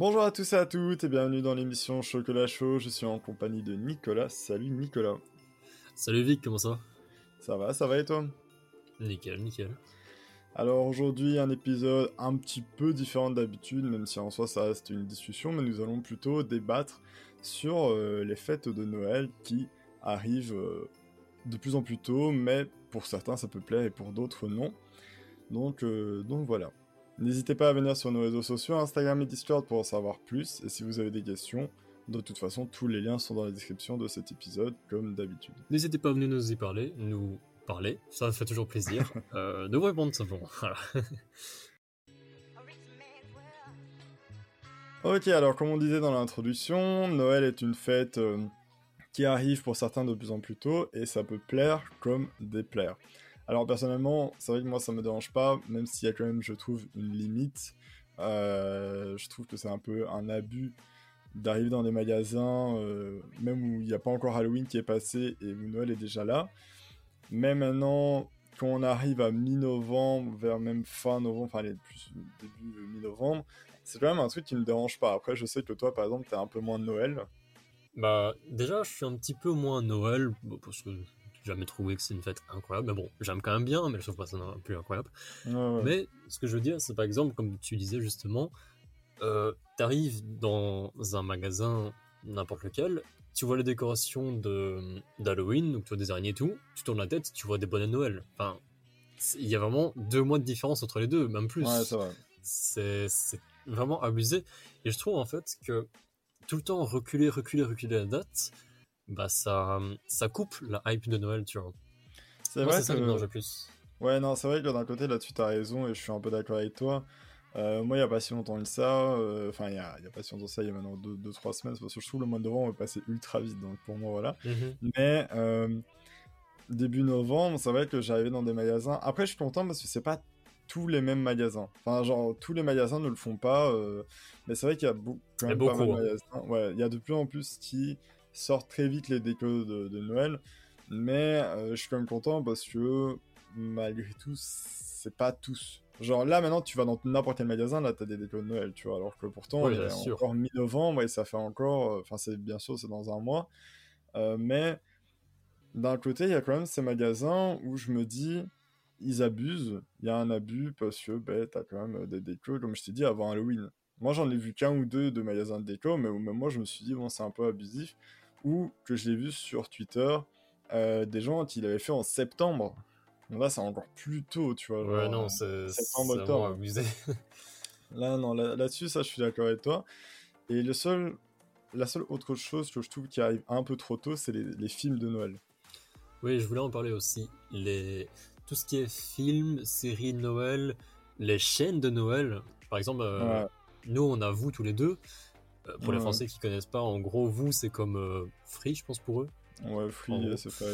Bonjour à tous et à toutes et bienvenue dans l'émission Chocolat Chaud. Je suis en compagnie de Nicolas. Salut Nicolas. Salut Vic, comment ça va? Ça va, ça va et toi? Nickel, nickel. Alors aujourd'hui un épisode un petit peu différent d'habitude, même si en soi ça reste une discussion, mais nous allons plutôt débattre sur euh, les fêtes de Noël qui arrivent euh, de plus en plus tôt, mais pour certains ça peut plaire et pour d'autres non. Donc, euh, donc voilà. N'hésitez pas à venir sur nos réseaux sociaux, Instagram et Discord pour en savoir plus. Et si vous avez des questions, de toute façon, tous les liens sont dans la description de cet épisode, comme d'habitude. N'hésitez pas à venir nous y parler, nous parler, ça fait toujours plaisir. euh, de vous répondre simplement. Voilà. ok, alors comme on disait dans l'introduction, Noël est une fête euh, qui arrive pour certains de plus en plus tôt, et ça peut plaire comme déplaire. Alors personnellement, c'est vrai que moi ça me dérange pas, même s'il y a quand même, je trouve, une limite. Euh, je trouve que c'est un peu un abus d'arriver dans des magasins, euh, même où il n'y a pas encore Halloween qui est passé et où Noël est déjà là. Mais maintenant, quand on arrive à mi-novembre, vers même fin novembre, enfin plus début mi-novembre, c'est quand même un truc qui me dérange pas. Après, je sais que toi, par exemple, t'es un peu moins de Noël. Bah, déjà, je suis un petit peu moins Noël, parce que jamais trouvé que c'est une fête incroyable. Mais bon, j'aime quand même bien, mais je trouve pas ça non plus incroyable. Ouais, ouais. Mais ce que je veux dire, c'est par exemple, comme tu disais justement, euh, t'arrives dans un magasin, n'importe lequel, tu vois les décorations de d'Halloween, donc tu vois des araignées et tout, tu tournes la tête, tu vois des bonnets de Noël. Enfin, il y a vraiment deux mois de différence entre les deux, même plus. Ouais, c'est vrai. C'est c'est vraiment abusé. Et je trouve en fait que tout le temps reculer, reculer, reculer la date, bah ça, ça coupe la hype de Noël, tu vois. C'est vrai c'est ça qui me plus. Ouais, non, c'est vrai que d'un côté, là-dessus, t'as raison et je suis un peu d'accord avec toi. Euh, moi, il n'y a pas si longtemps que ça, euh, enfin, il y a, a pas si longtemps que ça, il y a maintenant 2-3 semaines, parce que je trouve le mois de novembre est passé ultra vite, donc pour moi, voilà. Mhm. Mais euh, début novembre, c'est vrai que j'arrivais dans des magasins. Après, je suis content parce que c'est pas tous les mêmes magasins. Enfin, genre, tous les magasins ne le font pas, mais c'est vrai qu'il y a beaucoup, quand Il y a même pas mal beaucoup, de hein. magasins. Ouais, il y a de plus en plus qui sortent très vite les décos de, de Noël, mais euh, je suis quand même content parce que malgré tout, c'est pas tous. Genre là maintenant tu vas dans n'importe quel magasin, là t'as des décos de Noël, tu vois, alors que pourtant Oui, est encore mi-novembre et ça fait encore, euh, enfin c'est bien sûr c'est dans un mois, Euh, mais d'un côté il y a quand même ces magasins où je me dis ils abusent, il y a un abus parce que ben, t'as quand même des décos comme je t'ai dit avant Halloween. Moi j'en ai vu qu'un ou deux de magasins de déco, mais même moi je me suis dit bon c'est un peu abusif, ou que je l'ai vu sur Twitter euh, des gens qui l'avaient fait en septembre. Donc Là, c'est encore plus tôt, tu vois. Ouais, genre, non, c'est c'est septembre, octobre. abusé. Là, non, là- là-dessus, ça, je suis d'accord avec toi. Et le seul, la seule autre chose que je trouve qui arrive un peu trop tôt, c'est les, les films de Noël. Oui, je voulais en parler aussi. Les... Tout ce qui est films, séries de Noël, les chaînes de Noël. Par exemple, euh, Ouais. nous, on a vous tous les deux. Pour les. Français qui connaissent pas, en gros, vous, c'est comme euh, Free, je pense, pour eux. Ouais, Free, c'est pas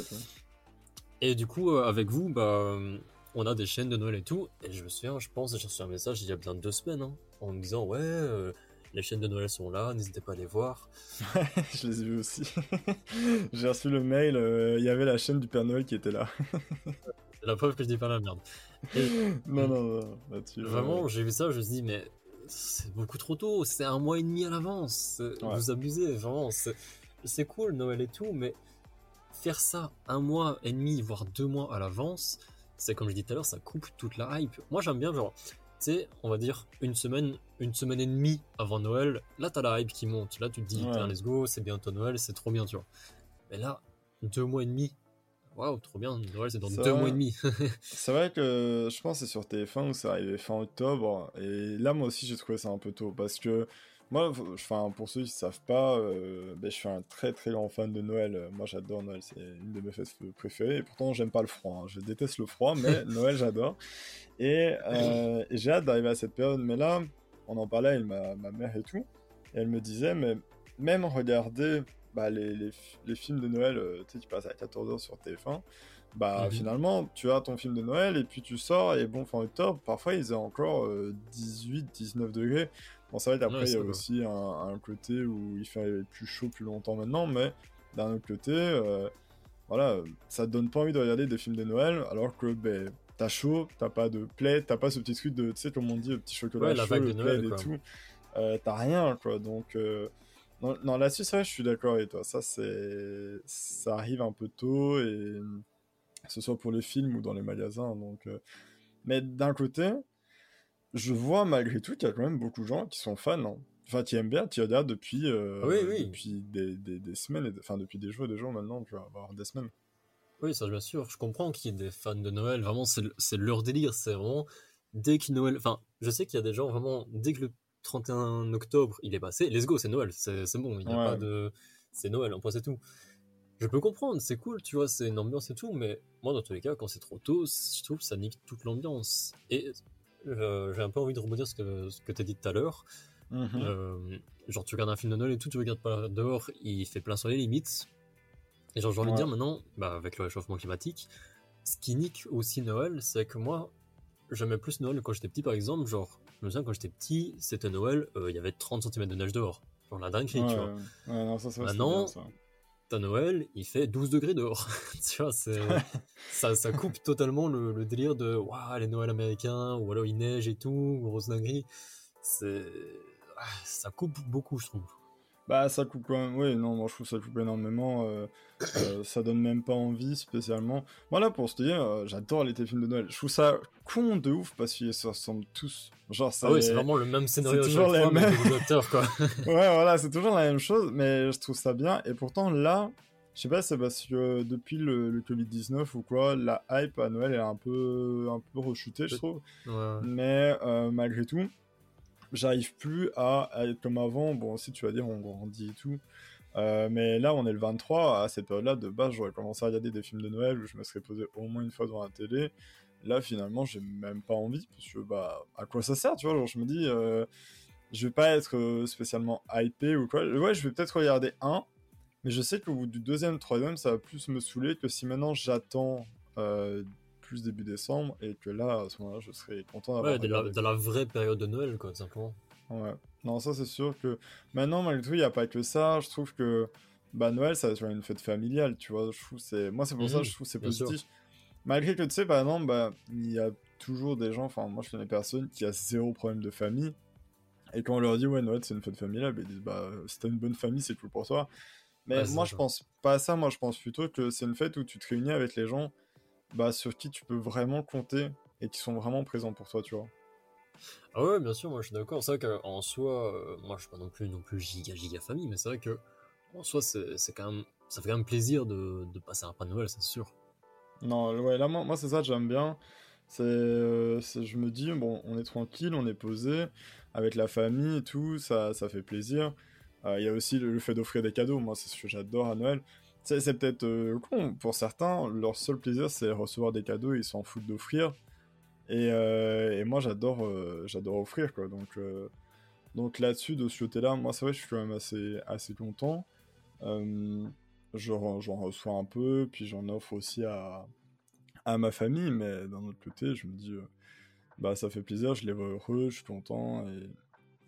et du coup, euh, avec vous, bah, euh, on a des chaînes de Noël et tout. Et je me souviens, je pense, j'ai reçu un message il y a bien deux semaines, hein, en me disant Ouais, les chaînes de Noël sont là, n'hésitez pas à les voir. je les ai vus aussi. J'ai reçu le mail, euh, il y avait la chaîne du Père Noël qui était là. C'est la preuve que je dis pas la merde. Et non, non, non, là-dessus. vraiment, j'ai vu ça, je me suis dit Mais c'est beaucoup trop tôt, c'est un mois et demi à l'avance. Ouais. Vous abusez, vraiment. C'est cool, Noël et tout, mais faire ça un mois et demi, voire deux mois à l'avance, c'est comme je dis tout à l'heure, ça coupe toute la hype. Moi, j'aime bien, genre, tu sais, on va dire une semaine, une semaine et demie avant Noël, là, t'as la hype qui monte. Là, tu te dis, Ouais. Let's go, c'est bientôt Noël, c'est trop bien, tu vois. Mais là, deux mois et demi, waouh, trop bien, Noël, c'est dans Ça deux va. mois et demi. C'est vrai que je pense que c'est sur TF1 où c'est arrivé fin octobre. Et là, moi aussi, j'ai trouvé ça un peu tôt. Parce que moi, enfin, pour ceux qui ne savent pas, euh, ben, je suis un très très grand fan de Noël. Moi, j'adore Noël. C'est une de mes fêtes préférées. Et pourtant, j'aime pas le froid. hein. Je déteste le froid, mais Noël, j'adore. Et, euh, et j'ai hâte d'arriver à cette période. Mais là, on en parlait avec ma, ma mère et tout. Et elle me disait, mais même regarder bah, les, les, les films de Noël euh, tu sais, qui passent à 14h sur TF1, bah Mhm. finalement, tu as ton film de Noël et puis tu sors et bon, fin octobre, parfois ils ont encore euh, 18, 19 degrés. Bon, c'est vrai qu'après, Ouais, il y a ça va. aussi un, un côté où il fait plus chaud plus longtemps maintenant, mais d'un autre côté, euh, voilà, ça te donne pas envie de regarder des films de Noël alors que ben, t'as chaud, t'as pas de plaid, t'as pas ce petit truc de, tu sais, comme on dit, le petit chocolat Ouais, la chaud, vague de Noël, et tout. euh, t'as rien, quoi. Donc, euh, non, là-dessus, c'est vrai, je suis d'accord avec toi. Ça, c'est, ça arrive un peu tôt, et que ce soit pour les films ou dans les magasins. Donc, euh, mais d'un côté, je vois malgré tout qu'il y a quand même beaucoup de gens qui sont fans. Hein. Enfin, qui aiment bien Tioda depuis, oui, oui. depuis des, des, des semaines, enfin depuis des jours des jours maintenant, tu vas avoir des semaines. Oui, ça bien sûr. Je comprends qu'il y ait des fans de Noël. Vraiment, c'est leur délire. C'est vraiment dès que Noël. Enfin, je sais qu'il y a des gens vraiment dès que le 31 octobre il est passé, let's go, c'est Noël. C'est bon. Il n'y a pas de. C'est Noël, un point, c'est tout. Je peux comprendre, c'est cool, tu vois, c'est une ambiance et tout, mais moi, dans tous les cas, quand c'est trop tôt, je trouve que ça nique toute l'ambiance. Et euh, j'ai un peu envie de rebondir ce que, ce que tu as dit tout à l'heure. Mm-hmm. Euh, genre, tu regardes un film de Noël et tout, tu regardes pas dehors, il fait plein soleil limite. Et genre, j'ai envie de dire maintenant, bah, avec le réchauffement climatique, ce qui nique aussi Noël, c'est que moi, j'aimais plus Noël quand j'étais petit, par exemple. Genre, je me souviens quand j'étais petit, c'était Noël, euh, il y avait 30 cm de neige dehors. Genre la dinguerie, tu vois. non, ça, ça, maintenant, t'as Noël, il fait 12 degrés dehors. tu vois, ça, ça coupe totalement le, délire de waouh, les Noëls américains, ou alors il neige et tout, grosse dinguerie. C'est, ah, ça coupe beaucoup, je trouve. Bah, ça coupe quand même. Oui, non, moi je trouve ça coupe énormément. Euh, euh, ça donne même pas envie spécialement. Voilà, pour se dire, euh, j'adore les films de Noël. Je trouve ça con de ouf parce qu'ils se ressemblent tous. Genre, ça. Ah oui, c'est vraiment le même scénario. C'est toujours les mêmes. quoi. ouais, voilà, c'est toujours la même chose, mais je trouve ça bien. Et pourtant, là, je sais pas, c'est parce que depuis le, Covid-19 ou quoi, la hype à Noël est un peu, un peu rechutée, je trouve. Ouais. Mais malgré tout j'arrive plus à, être comme avant. Bon, aussi, tu vas dire, on grandit et tout. Euh, mais là, on est le 23. À cette période-là, de base, j'aurais commencé à regarder des films de Noël où je me serais posé au moins une fois devant la télé. Là, finalement, j'ai même pas envie. Parce que, bah, à quoi ça sert, tu vois? Genre, Je me dis, euh, je vais pas être euh, spécialement hypé ou quoi. Ouais, je vais peut-être regarder un. Mais je sais qu'au bout du deuxième, troisième, ça va plus me saouler que si maintenant j'attends plus début décembre et que là, à ce moment-là, je serais content d'avoir. Ouais, dans la, vraie période de Noël, quoi, simplement. Ouais. Non, ça c'est sûr que maintenant, malgré tout, il n'y a pas que ça. Je trouve que bah, Noël, ça va être une fête familiale, tu vois. Je trouve c'est moi, c'est pour ça que je trouve c'est positif. Malgré que tu sais, par exemple, bah, il y a toujours des gens, enfin, moi je connais personne qui a zéro problème de famille. Et quand on leur dit, ouais, Noël c'est une fête familiale, bah, ils disent, bah, si t'as une bonne famille, c'est cool pour toi. Mais moi, je pense pas à ça. Moi, je pense plutôt que c'est une fête où tu te réunis avec les gens bah, sur qui tu peux vraiment compter et qui sont vraiment présents pour toi, tu vois. Ah ouais, bien sûr, moi je suis d'accord. C'est vrai qu'en soi, euh, moi je suis pas non plus non plus giga giga famille, mais c'est vrai que en soi, c'est quand même, ça fait quand même plaisir de, de passer un repas de Noël, c'est sûr. Non, ouais, là, moi, moi c'est ça, j'aime bien. Euh, c'est, je me dis, bon, on est tranquille, on est posé, avec la famille et tout, ça, ça fait plaisir. Euh, il y a aussi le fait d'offrir des cadeaux, moi c'est ce que j'adore à Noël c'est peut-être euh, con. Pour certains, leur seul plaisir, c'est recevoir des cadeaux ils s'en foutent d'offrir. Et, euh, et, moi, j'adore euh, j'adore offrir, quoi. Donc, donc là-dessus, de ce côté-là, moi, c'est vrai, je suis quand même assez, assez content. j'en reçois un peu, puis j'en offre aussi à, à ma famille, mais d'un autre côté, je me dis, bah, ça fait plaisir, je les vois heureux, je suis content, et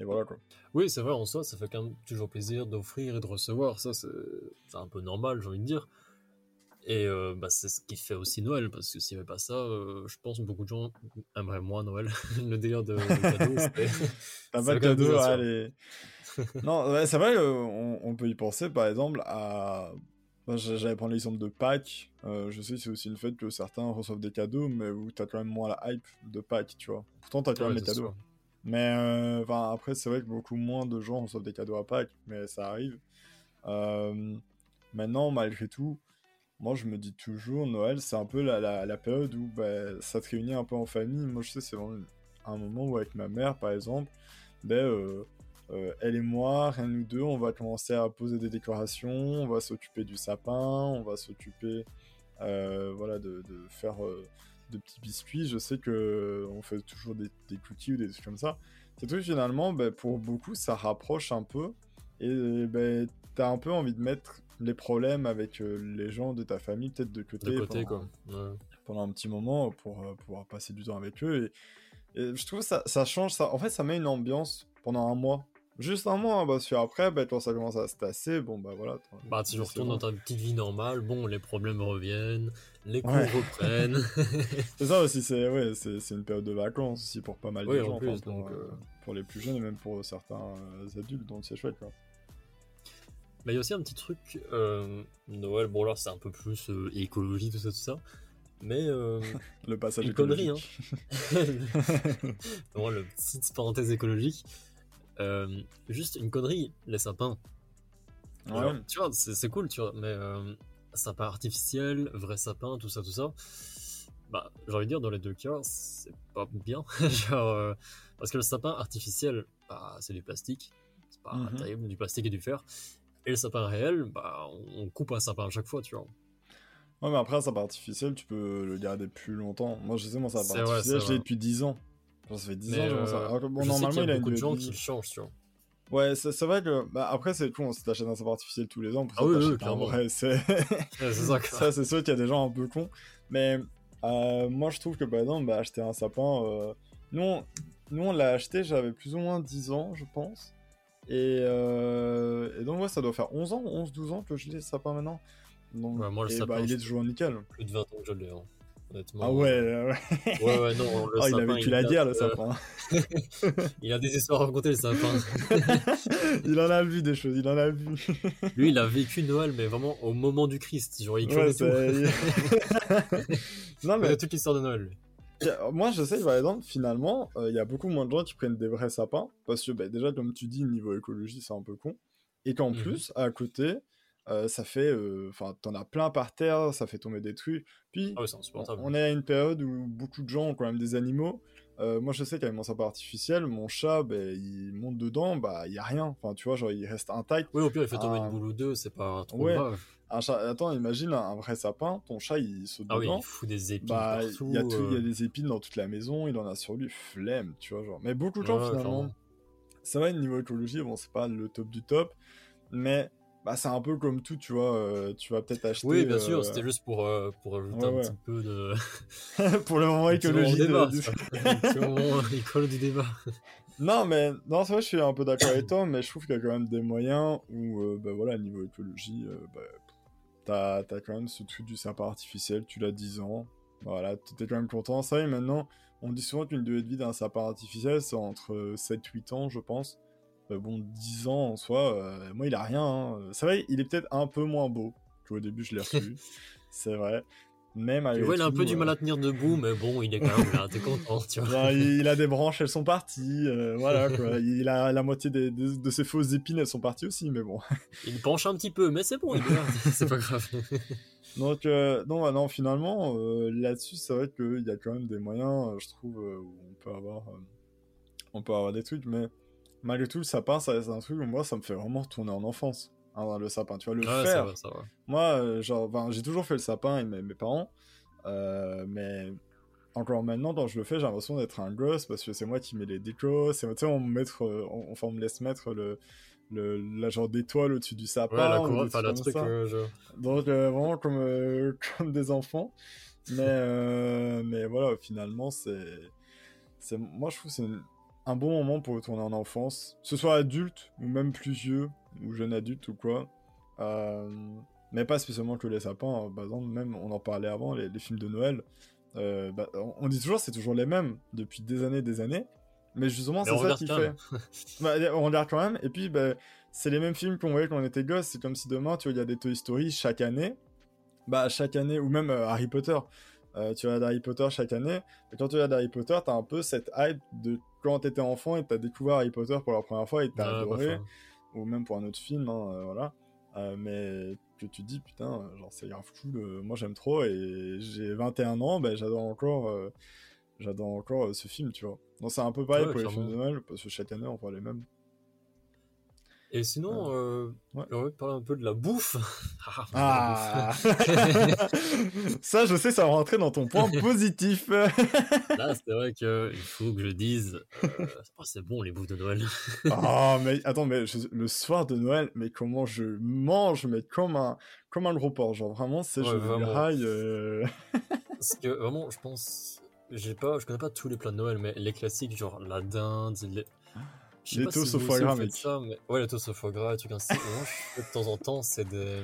et voilà quoi. Oui, c'est vrai, en soi, ça fait quand même toujours plaisir d'offrir et de recevoir. Ça, c'est un peu normal, j'ai envie de dire. Et euh, bah, c'est ce qui fait aussi Noël, parce que s'il n'y avait pas ça, euh, je pense que beaucoup de gens aimeraient moins Noël. le délire de, cadeau, T'as pas de cadeau, allez. non, c'est vrai, on, on, peut y penser par exemple à. J'allais prendre l'exemple de Pâques. Euh, je sais c'est aussi une fête que certains reçoivent des cadeaux, mais où t'as quand même moins la hype de Pâques, tu vois. Pourtant, t'as quand même les cadeaux. Mais euh, après, c'est vrai que beaucoup moins de gens reçoivent des cadeaux à Pâques, mais ça arrive. Euh, maintenant, malgré tout, moi je me dis toujours, Noël, c'est un peu la, période où bah, ça te réunit un peu en famille. Moi je sais, c'est vraiment un moment où avec ma mère, par exemple, ben, euh, elle et moi, rien nous deux, on va commencer à poser des décorations, on va s'occuper du sapin, on va s'occuper voilà, de faire de petits biscuits. Je sais que euh, on fait toujours des, cookies ou des trucs comme ça. Ces trucs, finalement, ben, pour beaucoup, ça rapproche un peu. Et ben, t'as un peu envie de mettre les problèmes avec euh, les gens de ta famille, peut-être de côté. côté, pendant, quoi. pendant un petit moment pour euh, pouvoir passer du temps avec eux. Et, je trouve ça, ça change. Ça, en fait, ça met une ambiance pendant un mois Juste un mois, hein, parce que après, bah, quand ça commence à se tasser, bon bah voilà. Bah, tu retournes dans ta petite vie normale, bon, les problèmes reviennent, les cours Ouais. reprennent. C'est ça aussi, c'est ouais, une période de vacances aussi pour pas mal de gens, en enfin, plus, pour, donc, euh, euh, pour les plus jeunes et même pour certains euh, adultes, donc c'est chouette quoi. Bah, il y a aussi un petit truc, euh, Noël, bon là c'est un peu plus écologie, tout ça, tout ça. Mais euh, Le passage Une connerie, écologique. vraiment le petite parenthèse écologique. Euh, juste une connerie, les sapins. Ouais. Alors, tu vois, c'est cool, tu vois, mais euh, sapin artificiel, vrai sapin, tout ça, tout ça. Bah, j'ai envie de dire, dans les deux cas, c'est pas bien. Genre, euh, parce que le sapin artificiel, bah, c'est du plastique. C'est pas Mhm. terrible, du plastique et du fer. Et le sapin réel, bah, on coupe un sapin à chaque fois, tu vois. Ouais, mais après, un sapin artificiel, tu peux le garder plus longtemps. Moi, je sais, mon sapin vrai, artificiel, c'est je l'ai vrai. depuis 10 ans. Genre, ça fait 10 Mais, ans, j'ai mon euh, Alors bon, je sais normalement, qu'il y il a a beaucoup de gens qui changent, tu vois. Ouais, c'est vrai que. Bah, après, c'est con, si t'achètes un sapin artificiel tous les ans, pour Ah ça, oui, oui, clairement. vrai, c'est. Ouais, c'est ça, ça, c'est sûr qu'il y a des gens un peu cons. Mais euh, moi, je trouve que, par exemple, bah, acheter un sapin. euh, Nous, on... Nous, on l'a acheté, j'avais plus ou moins 10 ans, je pense. Et, euh, et donc, ouais, ça doit faire 11 ans, 11-12 ans que je l'ai, le sapin maintenant. Donc, Ouais, moi, le sapin, bah, il est toujours nickel. Plus de 20 ans que je l'ai, hein, honnêtement. Ah ouais, ouais. Ouais, ouais, non, le Oh, il a vécu la guerre, le euh, sapin. Il a des histoires à raconter, le sapin. il en a vu des choses, il en a vu. Lui, il a vécu Noël, mais vraiment au moment du Christ. Genre, il connaît tout. non, Il mais connaît toute l'histoire de Noël, lui. Moi, je sais, par exemple, finalement, euh, il y a beaucoup moins de gens qui prennent des vrais sapins, parce que bah, déjà, comme tu dis, niveau écologie, c'est un peu con. Et qu'en Mhm. plus, à côté, euh, ça fait... euh, Enfin, t'en as plein par terre, ça fait tomber des trucs. Puis, Ah ouais, on, est à une période où beaucoup de gens ont quand même des animaux. Euh, moi, je sais qu'avec mon sapin artificiel, mon chat, ben, il monte dedans, bah, il y a rien. Enfin, tu vois, genre, il reste intact. Oui, au pire, il fait tomber Ah. une boule ou deux, c'est pas trop Ouais. grave. Un chat... Attends, imagine un, vrai sapin, ton chat, il saute Ah oui, dedans. il fout des épines Bah, partout. il y, a tout- il y a des épines dans toute la maison, il en a sur lui, flemme, tu vois, genre. Mais beaucoup de gens, ouais, finalement, ça va, niveau écologie, bon, c'est pas le top du top, mais bah, c'est un peu comme tout, tu vois, euh, tu vas peut-être acheter... Oui, bien euh, sûr, c'était juste pour, euh, pour ajouter Ouais, un ouais. petit peu de. pour le moment écologie. débat, du- débat. non, mais, non, c'est vrai, je suis un peu d'accord avec toi, mais je trouve qu'il y a quand même des moyens où, euh, bah voilà, niveau écologie, euh, bah, t'as t'as quand même ce truc du sapin artificiel, tu l'as 10 ans, voilà, t'es quand même content. Ça y est, maintenant, on dit souvent qu'une durée de vie d'un sapin artificiel, c'est entre 7-8 ans, je pense. Euh, bon, 10 ans en soi, euh, moi, il a rien. hein. C'est vrai, il est peut-être un peu moins beau qu'au début, je l'ai reçu. c'est vrai. Malgré vois, il a un peu du euh, mal à tenir debout, mais bon, il est quand même là, t'es content, tu vois. Genre, il, a des branches, elles sont parties. euh, voilà, quoi. Il a la moitié des- des- de ses fausses épines, elles sont parties aussi, mais bon. Il penche un petit peu, mais c'est bon, il est c'est pas grave. Donc, euh, non, ouais, non, finalement, euh, là-dessus, c'est vrai qu'il y a quand même des moyens, je trouve, où on peut avoir, on peut avoir des trucs, mais malgré tout, le sapin, ça reste un truc où moi, ça me fait vraiment retourner en enfance. hein, le sapin, tu vois, le Ouais, ça va, ça va. Moi, euh, genre, ben, j'ai toujours fait le sapin avec mes, mes parents, euh, mais encore maintenant, quand je le fais, j'ai l'impression d'être un gosse parce que c'est moi qui mets les décos, c'est tu sais, on me mettre, euh, on, enfin, on me laisse mettre le, le la genre d'étoile au-dessus du sapin. Ouais, la ou couronne, enfin, le truc, euh. Donc euh, vraiment comme euh, comme des enfants, mais mais voilà, finalement c'est c'est moi je trouve que c'est une- un bon moment pour retourner en enfance, que ce soit adulte ou même plus vieux ou jeune adulte ou quoi. Euh, mais pas spécialement que les sapins. hein. Par exemple, même on en parlait avant, les, les films de Noël. euh, bah, on, dit toujours c'est toujours les mêmes depuis des années, des années. Mais justement, c'est ça qui fait. Bah, on regarde quand même. Et puis, bah, c'est les mêmes films qu'on voyait quand on était gosse. C'est comme si demain, tu vois, il y a des Toy Story chaque année. Bah, chaque année, ou même euh, Harry Potter. Euh, tu regardes Harry Potter chaque année. Et quand tu regardes Harry Potter, t'as un peu cette hype de quand t'étais enfant et t'as découvert Harry Potter pour la première fois et t'as Ouais, adoré. bah, ou même pour un autre film, hein, euh, voilà. Euh, mais que tu dis, putain, genre, c'est grave cool. euh, moi, j'aime trop. Et j'ai 21 ans, ben, j'adore encore. J'adore encore ce film, tu vois. Donc c'est un peu pareil Ouais, pour les films de. Noël, parce que chaque année on voit les mêmes. Et sinon, euh, ouais. on va parler un peu de la bouffe. Ah bouffe. Ça, je sais, ça va rentrer dans ton point positif. Là, c'est vrai qu'il faut que je dise, euh, oh, c'est bon les bouffes de Noël. oh, mais attends, mais je- le soir de Noël, mais comment je mange, mais comme un, comme un gros porc. Genre vraiment, c'est Ouais, je graille. euh, Parce que vraiment, je pense, j'ai pas, je connais pas tous les plats de Noël, mais les classiques, genre la dinde, les- Les toasts si au foie gras, faites mec. ça, mais... Ouais, les toasts au foie gras, et trucs ainsi. Moi, je fais de temps en temps, c'est des.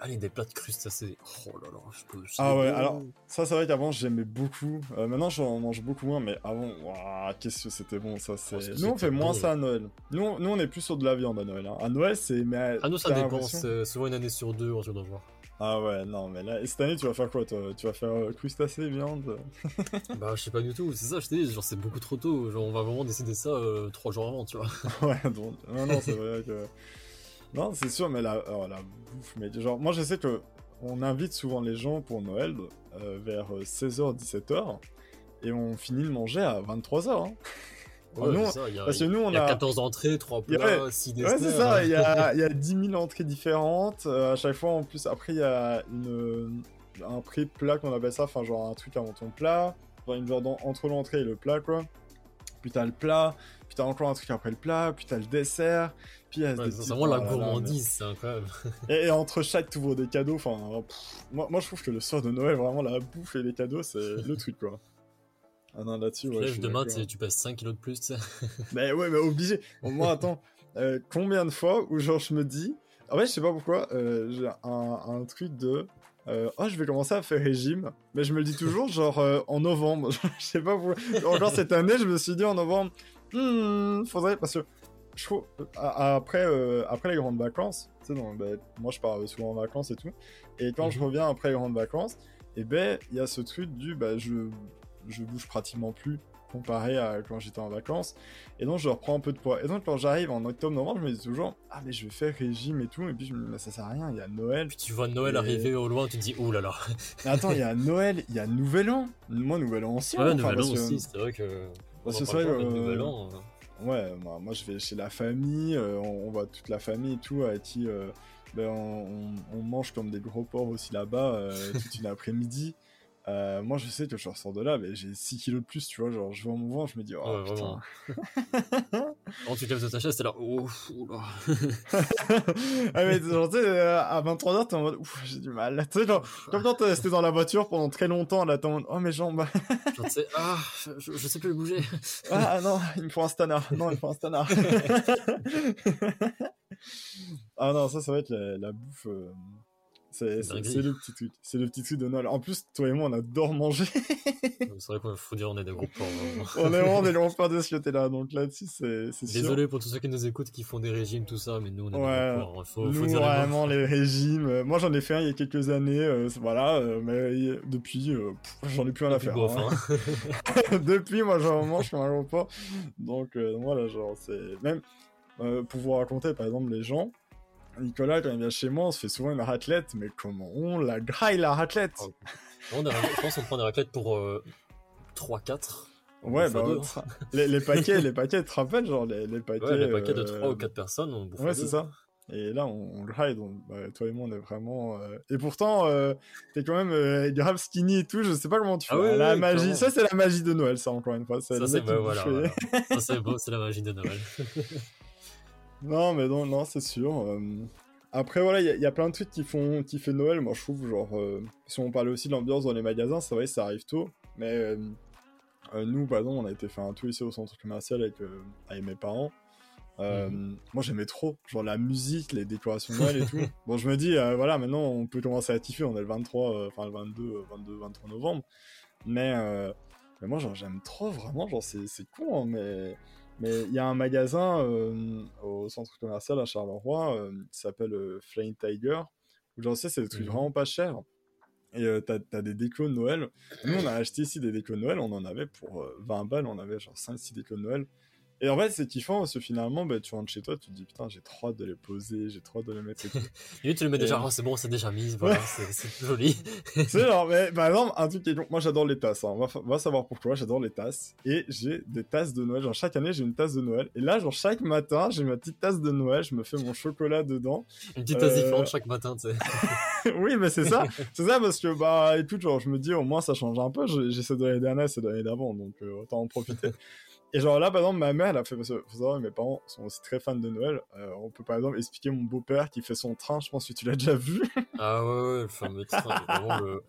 Allez, des plats de crustacés. Oh là là, je peux. Ah ouais, bon. alors, ça, c'est vrai qu'avant, j'aimais beaucoup. Euh, maintenant, j'en mange beaucoup moins, mais avant, waouh, qu'est-ce que c'était bon, ça. c'est Oh, Nous, on fait moins bon. ça à Noël. Nous, on- nous, on est plus sur de la viande à Noël. hein. À Noël, c'est. Mais Ah, nous, ça dépend. C'est souvent une année sur deux, on se doit voir. Ah ouais, non, mais là, et cette année, tu vas faire quoi, toi? Tu vas faire euh, crustacés, viande? Bah, je sais pas du tout, c'est ça, je t'ai dit, genre, c'est beaucoup trop tôt. Genre, on va vraiment décider ça euh, trois jours avant, tu vois. Ouais, donc. Non, non, c'est vrai que. Non, c'est sûr, mais la, oh, la bouffe, mais genre, moi, je sais que. On invite souvent les gens pour Noël euh, vers 16h, 17h, et on finit de manger à 23h. Hein. Ouais, nous, ça, a, Parce que nous, on a a. 14 entrées, 3 Il y a- plats, 6 desserts. Ouais, c'est ça, il y a, il y a 10 000 entrées différentes. euh, à chaque fois, en plus, après, il y a une, un pré-plat qu'on appelle ça, enfin, genre un truc avant ton plat, genre une genre entre l'entrée et le plat, quoi. Puis t'as le plat, puis t'as encore un truc après le plat, puis t'as le dessert, puis Ouais, c'est vraiment la gourmandise, c'est incroyable. Et, et entre chaque, t'ouvres des cadeaux, enfin, moi, moi, je trouve que le soir de Noël, vraiment, la bouffe et les cadeaux, c'est le truc, quoi. Ah non, là-dessus, ouais. je Lève suis demain, tu passes 5 kilos de plus, tu sais. Mais ouais, mais obligé. Bon, moi, attends, euh, combien de fois où genre je me dis, en fait, je sais pas pourquoi, euh, j'ai un, un truc de, euh, oh, je vais commencer à faire régime, mais je me le dis toujours genre en novembre. je sais pas pourquoi. Encore cette année, je me suis dit en novembre, hmm, faudrait parce que je trouve après euh, après les grandes vacances, tu sais, donc, ben, moi je pars souvent en vacances et tout, et quand je Mhm. reviens après les grandes vacances, et ben il y a ce truc du, bah je je bouge pratiquement plus comparé à quand j'étais en vacances. Et donc, je reprends un peu de poids. Et donc, quand j'arrive en octobre-novembre, je me dis toujours, ah, mais je vais faire régime et tout. Et puis, je me dis, ça sert à rien, il y a Noël. Puis tu vois Noël Et- arriver au loin, tu te dis, oh là là. Mais attends, il y a Noël, il y a Nouvel An. Moi, Nouvel An aussi. Ouais, hein, Nouvel enfin, An que- aussi, c'est vrai que. parce que c'est vrai que, Nouvel euh, An. euh, Ouais, moi, moi, je vais chez la famille, euh, on, on voit toute la famille et tout, avec qui euh, ben, on, mange comme des gros porcs aussi là-bas, toute une après-midi. Euh, moi, je sais que je ressors de là, mais j'ai 6 kilos de plus, tu vois. Genre, je vois mon ventre, je me dis, oh Ouais, putain. Quand tu te lèves de ta chaise, t'es là, oh, oula. ah, mais genre, tu sais, euh, à 23h, t'es en mode, ouf, j'ai du mal. Tu sais, genre, comme quand t'es resté dans la voiture pendant très longtemps, là, t'es en mode, oh mes jambes. Genre, tu sais, ah, je, je sais plus bouger. Ah non, il me faut un stanard. Non, il me faut un stanard. ah non, ça, ça va être la, la bouffe. euh, C'est le petit truc. C'est le petit truc de Noël. En plus, toi et moi, on adore manger. C'est vrai qu'il faut dire, on est des gros porcs. on est vraiment des grands frères de ce côté-là. Donc là-dessus, c'est sûr. Désolé pour tous ceux qui nous écoutent, qui font des régimes, tout ça, mais nous, on est Ouais. des gros porcs. faut dire vraiment, les régimes. euh, Moi, j'en ai fait un il y a quelques années. euh, voilà. euh, mais depuis, euh, j'en ai plus rien à faire. hein. hein. Depuis, moi, j'en mange comme un gros porc. Donc, voilà, genre, c'est. Même pour vous raconter, par exemple, les gens. Nicolas, quand il vient chez moi, on se fait souvent une raclette, mais comment on la graille la raclette Oh, On est- je pense qu'on prend des raclettes pour euh, 3-4. Ouais, bah, deux, tra- les, les paquets, les paquets, tu te rappelles, genre, les, les paquets. Ouais, les paquets de euh, 3 ou 4 personnes, on bouffe Ouais, c'est ça. Et là, on, on graille, donc bah, toi et moi, on est vraiment. euh, Et pourtant, euh, t'es quand même euh, grave skinny et tout, je sais pas comment tu fais. Ah ouais, la ouais, magie, clairement. ça, c'est la magie de Noël, ça, encore une fois. Ça, c'est bouffe voilà, voilà. Ça, c'est beau, c'est la magie de Noël. Non, mais non, non, c'est sûr. euh, Après, voilà, il y, a- il y a plein de trucs qui font qui fait Noël. Moi, je trouve, genre, euh, si on parlait aussi de l'ambiance dans les magasins, c'est vrai, ça arrive tôt. Mais euh, nous, par exemple, on a été faire un tour ici au centre commercial avec, avec mes parents. Euh, Moi, j'aimais trop, genre la musique, les décorations de Noël et tout. bon, je me dis, voilà, maintenant, on peut commencer à kiffer. On est le 23, euh, enfin le 22, euh, 22, 23 novembre. Mais, mais moi, genre, j'aime trop, vraiment. Genre, c'est c'est con, hein, mais mais il y a un magasin euh, au centre commercial à Charleroi euh, qui s'appelle euh, Flying Tiger. Où tu sais, c'est des trucs Mhm. vraiment pas chers. Et euh, t'as t'as des décos de Noël. Nous, on a acheté ici des décos de Noël. On en avait pour euh, 20 balles. On avait genre 5-6 décos de Noël. Et en fait, c'est kiffant parce que finalement, bah, tu rentres chez toi, tu te dis putain, j'ai trop hâte de les poser, j'ai trop hâte de les mettre. et. Lui, tu le mets déjà, oh, c'est bon, c'est déjà mis, voilà, c'est c'est joli. sais, genre, mais, par exemple, un truc qui est moi j'adore les tasses, hein. on, va, on va savoir pourquoi, j'adore les tasses. Et j'ai des tasses de Noël, genre chaque année j'ai une tasse de Noël. Et là, genre chaque matin, j'ai ma petite tasse de Noël, je me fais mon chocolat dedans. Une petite tasse Euh, différente chaque matin, tu sais. oui, mais c'est ça, c'est ça parce que, bah, écoute, genre, je me dis, au moins ça change un peu, celle de l'année dernière, c'est de l'année d'avant, donc euh, autant en profiter. Et genre là, par exemple, ma mère, elle a fait, parce que faut savoir, mes parents sont aussi très fans de Noël. Euh, on peut par exemple expliquer mon beau-père qui fait son train, je pense que tu l'as déjà vu. Ah ouais, ouais, le fameux train, vraiment le,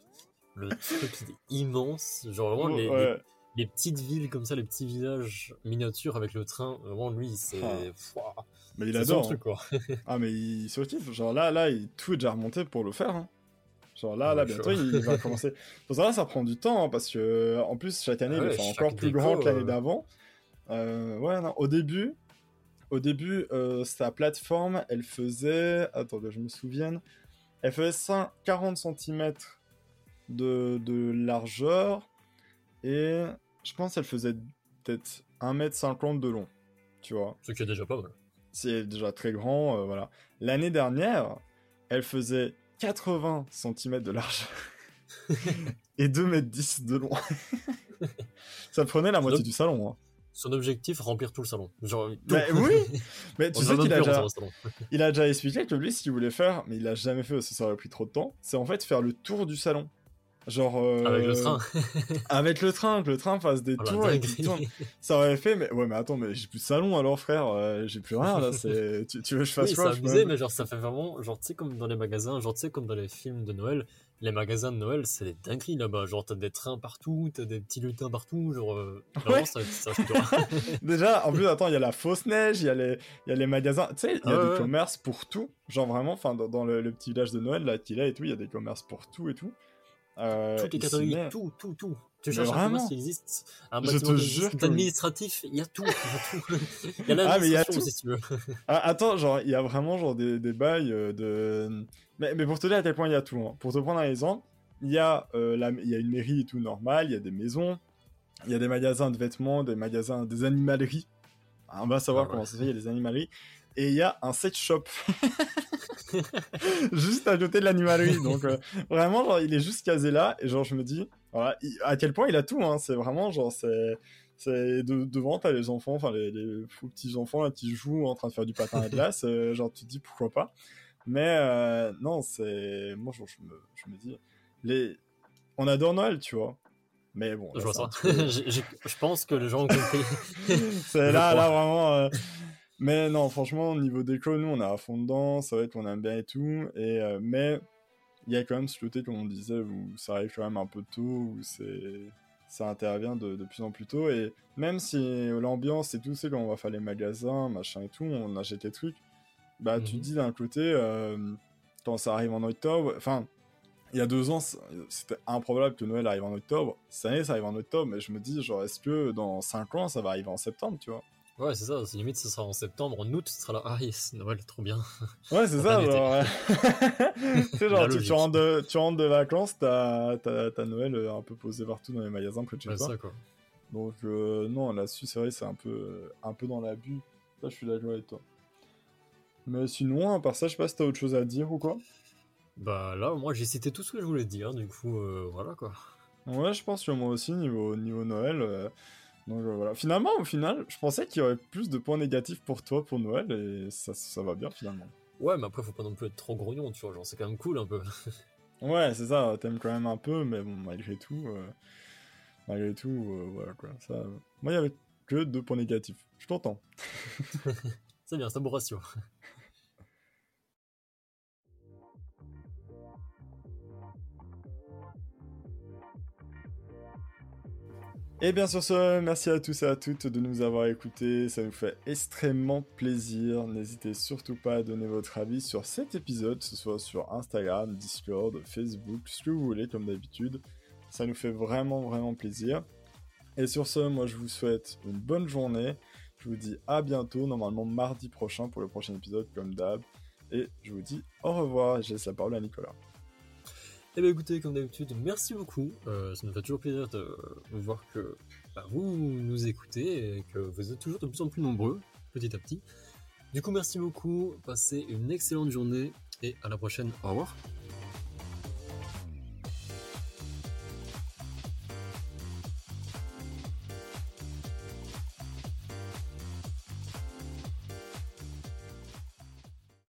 le truc il est immense. Genre vraiment, les, Ouais. les petites villes comme ça, les petits villages miniatures avec le train, vraiment lui, c'est. Ah. Mais il adore. Truc, hein. quoi. ah, mais il surkiffe. Genre là, là, il, tout est déjà remonté pour le faire. Hein. Genre là, là, bientôt, il va commencer. Pour ça, ça prend du temps, hein, parce que en plus, chaque année, il est encore plus grand que l'année euh. d'avant. Euh, ouais, non, au début, au début, euh, sa plateforme, elle faisait. Attends, je me souvienne. Elle faisait 40 cm de, de largeur. Et je pense qu'elle faisait peut-être 1m50 de long. Tu vois. Ce qui est déjà pas mal. C'est déjà très grand, voilà. L'année dernière, elle faisait 80 cm de large et 2 m 10 de long. ça prenait la moitié du salon. Hein. Son objectif, remplir tout le salon. Genre, Mais oui, mais tu sais qu'il a, déjà... il a déjà expliqué que lui, ce qu'il voulait faire, mais il l'a jamais fait parce que ça aurait pris trop de temps, c'est en fait faire le tour du salon. Genre. Euh, avec le train. avec le train, que le train fasse des oh, tours et Ça aurait fait, mais ouais, mais attends, mais j'ai plus de salon alors, frère. Euh, j'ai plus rien là. C'est... Tu, veux que je fasse quoi C'est abusé, mais genre, ça fait vraiment. Genre, tu sais, comme dans les magasins, genre, tu sais, comme dans les films de Noël, les magasins de Noël, c'est des dingueries là-bas. Genre, t'as des trains partout, t'as des petits lutins partout. Genre, euh, vraiment, ça, ça Déjà, en plus, attends, il y a la fausse neige, il y, a les, y a les magasins. Tu sais, il y a des commerces pour tout. Genre, vraiment, enfin, dans, le, le, petit village de Noël là qu'il a et tout, il y a des commerces pour tout et tout. Euh, Toutes les catégories, tout, tout, tout. Tu cherches vraiment s'il existe un bâtiment administratif, il y a tout. Il y a, l'administration ah, si tu veux. ah, attends, genre, il y a vraiment genre des, des bails euh, de. Mais, mais, pour te dire à quel point il y a tout, hein. pour te prendre un exemple, il y, a, euh, la... il y a une mairie et tout normal, il y a des maisons, il y a des magasins de vêtements, des magasins, des animaleries. on va savoir ah comment ça se fait, il y a des animaleries et il y a un sex shop juste à côté de l'animalerie donc euh, vraiment genre il est juste casé là et genre je me dis voilà à quel point il a tout hein c'est vraiment genre c'est c'est de, devant t'as les enfants enfin les, les petits enfants là, qui jouent en train de faire du patin à glace euh, genre tu te dis pourquoi pas mais euh, non c'est moi je, me, je me dis les on adore Noël tu vois mais bon je vois ça je pense que les gens ont compris c'est là là vraiment mais non, franchement, au niveau déco, nous, on est à fond dedans. C'est vrai qu'on aime bien et tout. Et, euh, mais il y a quand même ce côté, comme on disait, où ça arrive quand même un peu tôt, où c'est ça intervient de, de, plus en plus tôt. Et même si l'ambiance et tout, c'est quand on va faire les magasins, machin et tout, on achète des trucs, bah tu mhm. dis d'un côté, euh, quand ça arrive en octobre, enfin, il y a deux ans, c'était improbable que Noël arrive en octobre. Cette année, ça arrive en octobre, mais je me dis, genre, est-ce que dans cinq ans, ça va arriver en septembre, tu vois? Ouais, c'est ça. Limite, ce sera en septembre. En août, ce sera là. Ah, yes, Noël, trop bien. Ouais, c'est ça. Genre, tu sais, genre, tu, rentres de, tu rentres de vacances, t'as as, Noël euh, un peu posé partout dans les magasins que tu ouais, ça, quoi. Donc, euh, non, là-dessus, c'est vrai, c'est un peu, un peu dans l'abus. Ça, je suis d'accord avec toi. Mais sinon, à part ça, je sais pas si t'as autre chose à dire ou quoi. Bah là, moi, j'ai cité tout ce que je voulais dire. Du coup, euh, voilà, quoi. Ouais, je pense que moi aussi, niveau, niveau Noël. Donc euh, voilà. Finalement, au final, je pensais qu'il y aurait plus de points négatifs pour toi pour Noël et ça, ça va bien finalement. Ouais, mais après, faut pas non plus être trop grognon, tu vois. Genre, c'est quand même cool un peu. ouais, c'est ça. T'aimes quand même un peu, mais bon, malgré tout, euh, malgré tout, euh, voilà quoi. Ça, moi, il y avait que deux points négatifs. Je suis content. c'est bien, c'est un bon Et bien sur ce, merci à tous et à toutes de nous avoir écoutés, ça nous fait extrêmement plaisir. N'hésitez surtout pas à donner votre avis sur cet épisode, que ce soit sur Instagram, Discord, Facebook, ce que vous voulez comme d'habitude. Ça nous fait vraiment vraiment plaisir. Et sur ce, moi je vous souhaite une bonne journée. Je vous dis à bientôt, normalement mardi prochain pour le prochain épisode comme d'hab. Et je vous dis au revoir, je laisse la parole à Nicolas. Eh bien écoutez, comme d'habitude, merci beaucoup. Euh, ça nous fait toujours plaisir de voir que bah, vous nous écoutez et que vous êtes toujours de plus en plus nombreux, petit à petit. Du coup, merci beaucoup, passez une excellente journée et à la prochaine. Au revoir.